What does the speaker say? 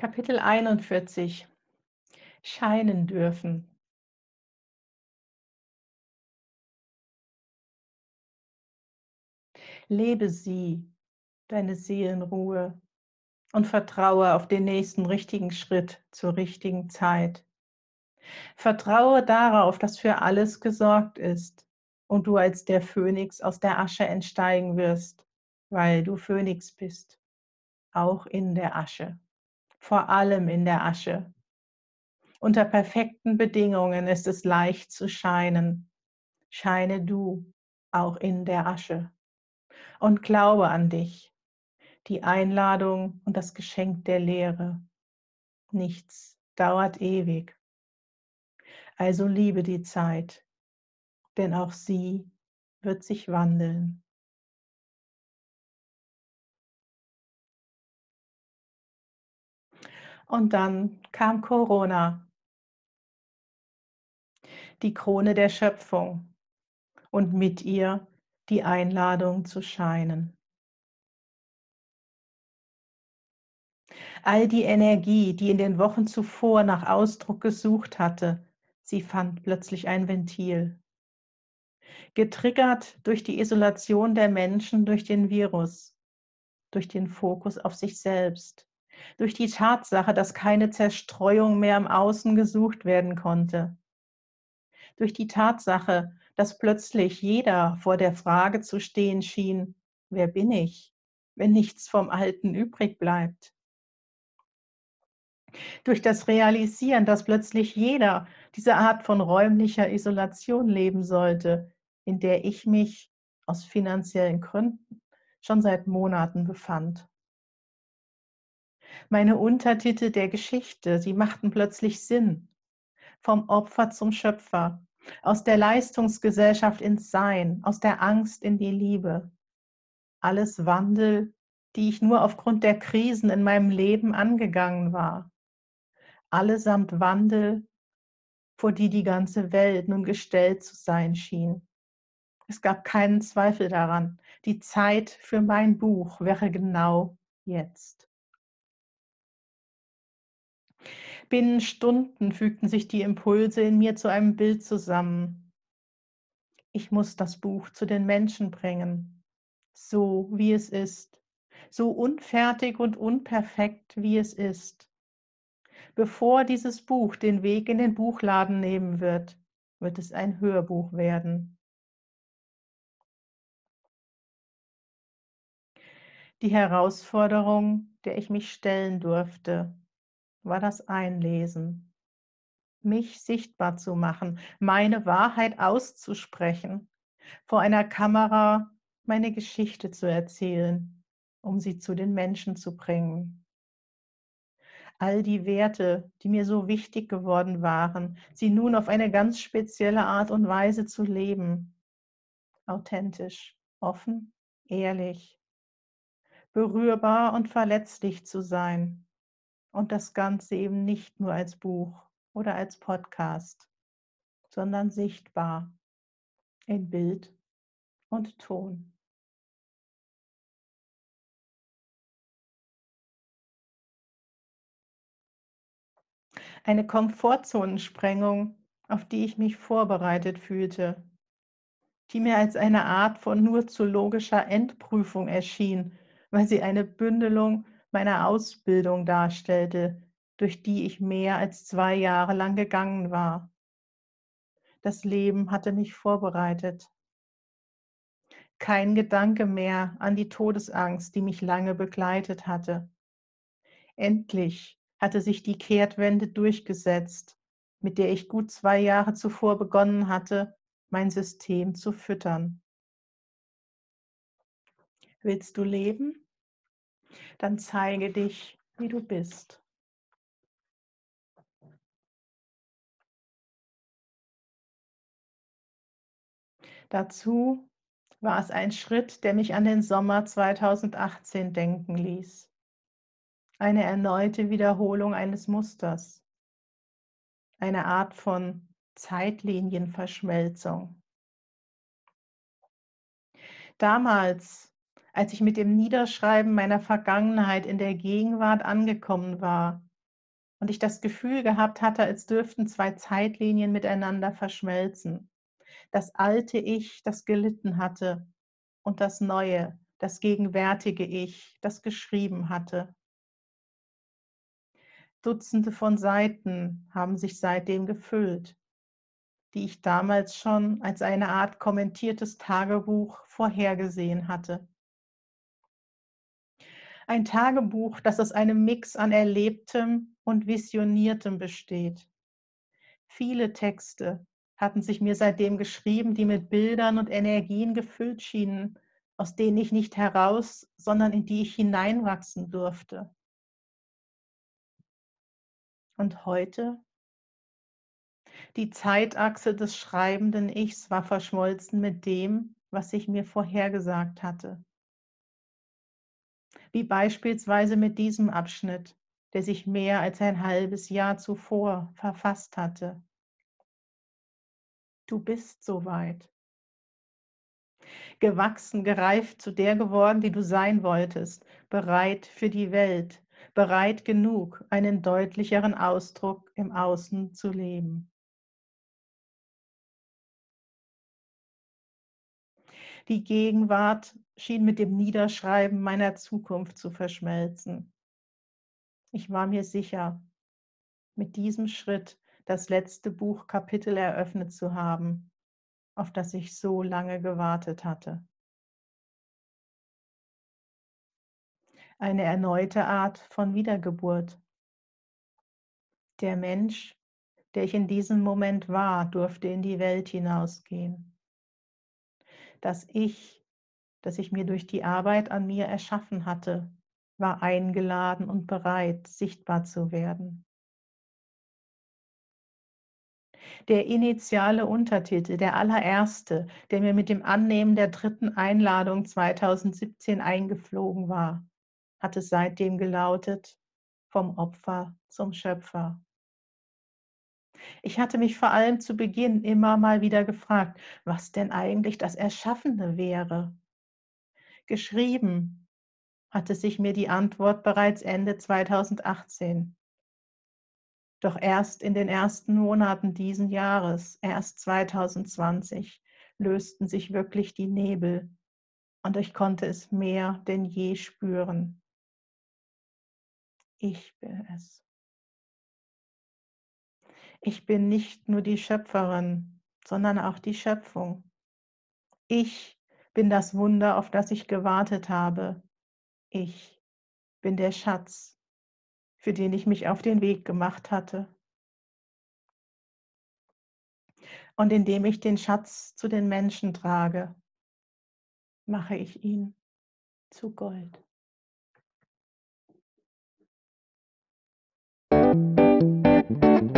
Kapitel 41 Scheinen dürfen. Lebe sie, deine Seelenruhe, und vertraue auf den nächsten richtigen Schritt zur richtigen Zeit. Vertraue darauf, dass für alles gesorgt ist und du als der Phönix aus der Asche entsteigen wirst, weil du Phönix bist, auch in der Asche vor allem in der Asche. Unter perfekten Bedingungen ist es leicht zu scheinen. Scheine du auch in der Asche. Und glaube an dich, die Einladung und das Geschenk der Lehre. Nichts dauert ewig. Also liebe die Zeit, denn auch sie wird sich wandeln. Und dann kam Corona, die Krone der Schöpfung und mit ihr die Einladung zu scheinen. All die Energie, die in den Wochen zuvor nach Ausdruck gesucht hatte, sie fand plötzlich ein Ventil. Getriggert durch die Isolation der Menschen durch den Virus, durch den Fokus auf sich selbst, durch die Tatsache, dass keine Zerstreuung mehr im Außen gesucht werden konnte, durch die Tatsache, dass plötzlich jeder vor der Frage zu stehen schien, wer bin ich, wenn nichts vom Alten übrig bleibt. Durch das Realisieren, dass plötzlich jeder diese Art von räumlicher Isolation leben sollte, in der ich mich aus finanziellen Gründen schon seit Monaten befand. Meine Untertitel der Geschichte, sie machten plötzlich Sinn. Vom Opfer zum Schöpfer, aus der Leistungsgesellschaft ins Sein, aus der Angst in die Liebe. Alles Wandel, die ich nur aufgrund der Krisen in meinem Leben angegangen war. Allesamt Wandel, vor die die ganze Welt nun gestellt zu sein schien. Es gab keinen Zweifel daran, die Zeit für mein Buch wäre genau jetzt. Binnen Stunden fügten sich die Impulse in mir zu einem Bild zusammen. Ich muss das Buch zu den Menschen bringen, so wie es ist, so unfertig und unperfekt wie es ist. Bevor dieses Buch den Weg in den Buchladen nehmen wird, wird es ein Hörbuch werden. Die Herausforderung, der ich mich stellen durfte, war das Einlesen, mich sichtbar zu machen, meine Wahrheit auszusprechen, vor einer Kamera meine Geschichte zu erzählen, um sie zu den Menschen zu bringen. All die Werte, die mir so wichtig geworden waren, sie nun auf eine ganz spezielle Art und Weise zu leben. Authentisch, offen, ehrlich, berührbar und verletzlich zu sein, und das Ganze eben nicht nur als Buch oder als Podcast, sondern sichtbar in Bild und Ton. Eine Komfortzonensprengung, auf die ich mich vorbereitet fühlte, die mir als eine Art von nur zu logischer Endprüfung erschien, weil sie eine Bündelung meiner Ausbildung darstellte, durch die ich mehr als zwei Jahre lang gegangen war. Das Leben hatte mich vorbereitet. Kein Gedanke mehr an die Todesangst, die mich lange begleitet hatte. Endlich hatte sich die Kehrtwende durchgesetzt, mit der ich gut zwei Jahre zuvor begonnen hatte, mein System zu füttern. Willst du leben? Dann zeige dich, wie du bist. Dazu war es ein Schritt, der mich an den Sommer 2018 denken ließ. Eine erneute Wiederholung eines Musters. Eine Art von Zeitlinienverschmelzung. Damals als ich mit dem Niederschreiben meiner Vergangenheit in der Gegenwart angekommen war, und ich das Gefühl gehabt hatte, als dürften zwei Zeitlinien miteinander verschmelzen. Das alte Ich, das gelitten hatte, und das neue, das gegenwärtige Ich, das geschrieben hatte. Dutzende von Seiten haben sich seitdem gefüllt, die ich damals schon als eine Art kommentiertes Tagebuch vorhergesehen hatte. Ein Tagebuch, das aus einem Mix an Erlebtem und Visioniertem besteht. Viele Texte hatten sich mir seitdem geschrieben, die mit Bildern und Energien gefüllt schienen, aus denen ich nicht heraus, sondern in die ich hineinwachsen durfte. Und heute? Die Zeitachse des schreibenden Ichs war verschmolzen mit dem, was ich mir vorhergesagt hatte wie beispielsweise mit diesem Abschnitt, der sich mehr als ein halbes Jahr zuvor verfasst hatte. Du bist soweit. Gewachsen, gereift zu der geworden, die du sein wolltest, bereit für die Welt, bereit genug, einen deutlicheren Ausdruck im Außen zu leben. Die Gegenwart schien mit dem Niederschreiben meiner Zukunft zu verschmelzen. Ich war mir sicher, mit diesem Schritt das letzte Buchkapitel eröffnet zu haben, auf das ich so lange gewartet hatte. Eine erneute Art von Wiedergeburt. Der Mensch, der ich in diesem Moment war, durfte in die Welt hinausgehen das Ich, das ich mir durch die Arbeit an mir erschaffen hatte, war eingeladen und bereit, sichtbar zu werden. Der initiale Untertitel, der allererste, der mir mit dem Annehmen der dritten Einladung 2017 eingeflogen war, hatte seitdem gelautet, vom Opfer zum Schöpfer. Ich hatte mich vor allem zu Beginn immer mal wieder gefragt, was denn eigentlich das Erschaffene wäre. Geschrieben hatte sich mir die Antwort bereits Ende 2018. Doch erst in den ersten Monaten diesen Jahres, erst 2020, lösten sich wirklich die Nebel und ich konnte es mehr denn je spüren. Ich bin es. Ich bin nicht nur die Schöpferin, sondern auch die Schöpfung. Ich bin das Wunder, auf das ich gewartet habe. Ich bin der Schatz, für den ich mich auf den Weg gemacht hatte. Und indem ich den Schatz zu den Menschen trage, mache ich ihn zu Gold. Musik